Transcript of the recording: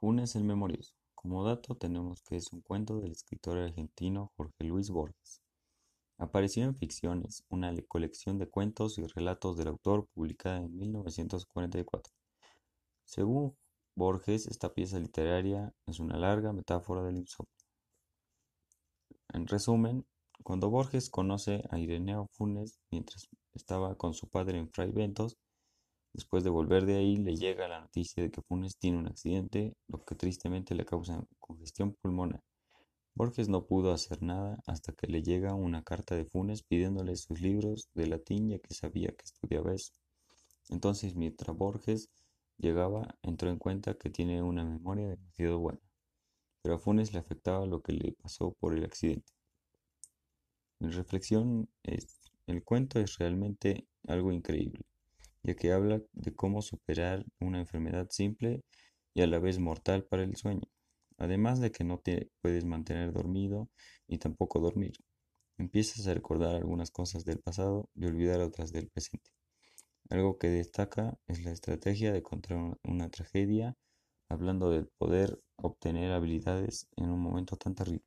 Funes el Memorioso. Como dato tenemos que es un cuento del escritor argentino Jorge Luis Borges. Apareció en Ficciones, una colección de cuentos y relatos del autor publicada en 1944. Según Borges, esta pieza literaria es una larga metáfora del insomnio. En resumen, cuando Borges conoce a Ireneo Funes mientras estaba con su padre en Fray Ventos, Después de volver de ahí, le llega la noticia de que Funes tiene un accidente, lo que tristemente le causa congestión pulmonar. Borges no pudo hacer nada hasta que le llega una carta de Funes pidiéndole sus libros de latín ya que sabía que estudiaba eso. Entonces, mientras Borges llegaba, entró en cuenta que tiene una memoria demasiado buena, pero a Funes le afectaba lo que le pasó por el accidente. Mi reflexión es, el cuento es realmente algo increíble ya que habla de cómo superar una enfermedad simple y a la vez mortal para el sueño, además de que no te puedes mantener dormido y tampoco dormir. Empiezas a recordar algunas cosas del pasado y olvidar otras del presente. Algo que destaca es la estrategia de contra una tragedia, hablando del poder obtener habilidades en un momento tan terrible.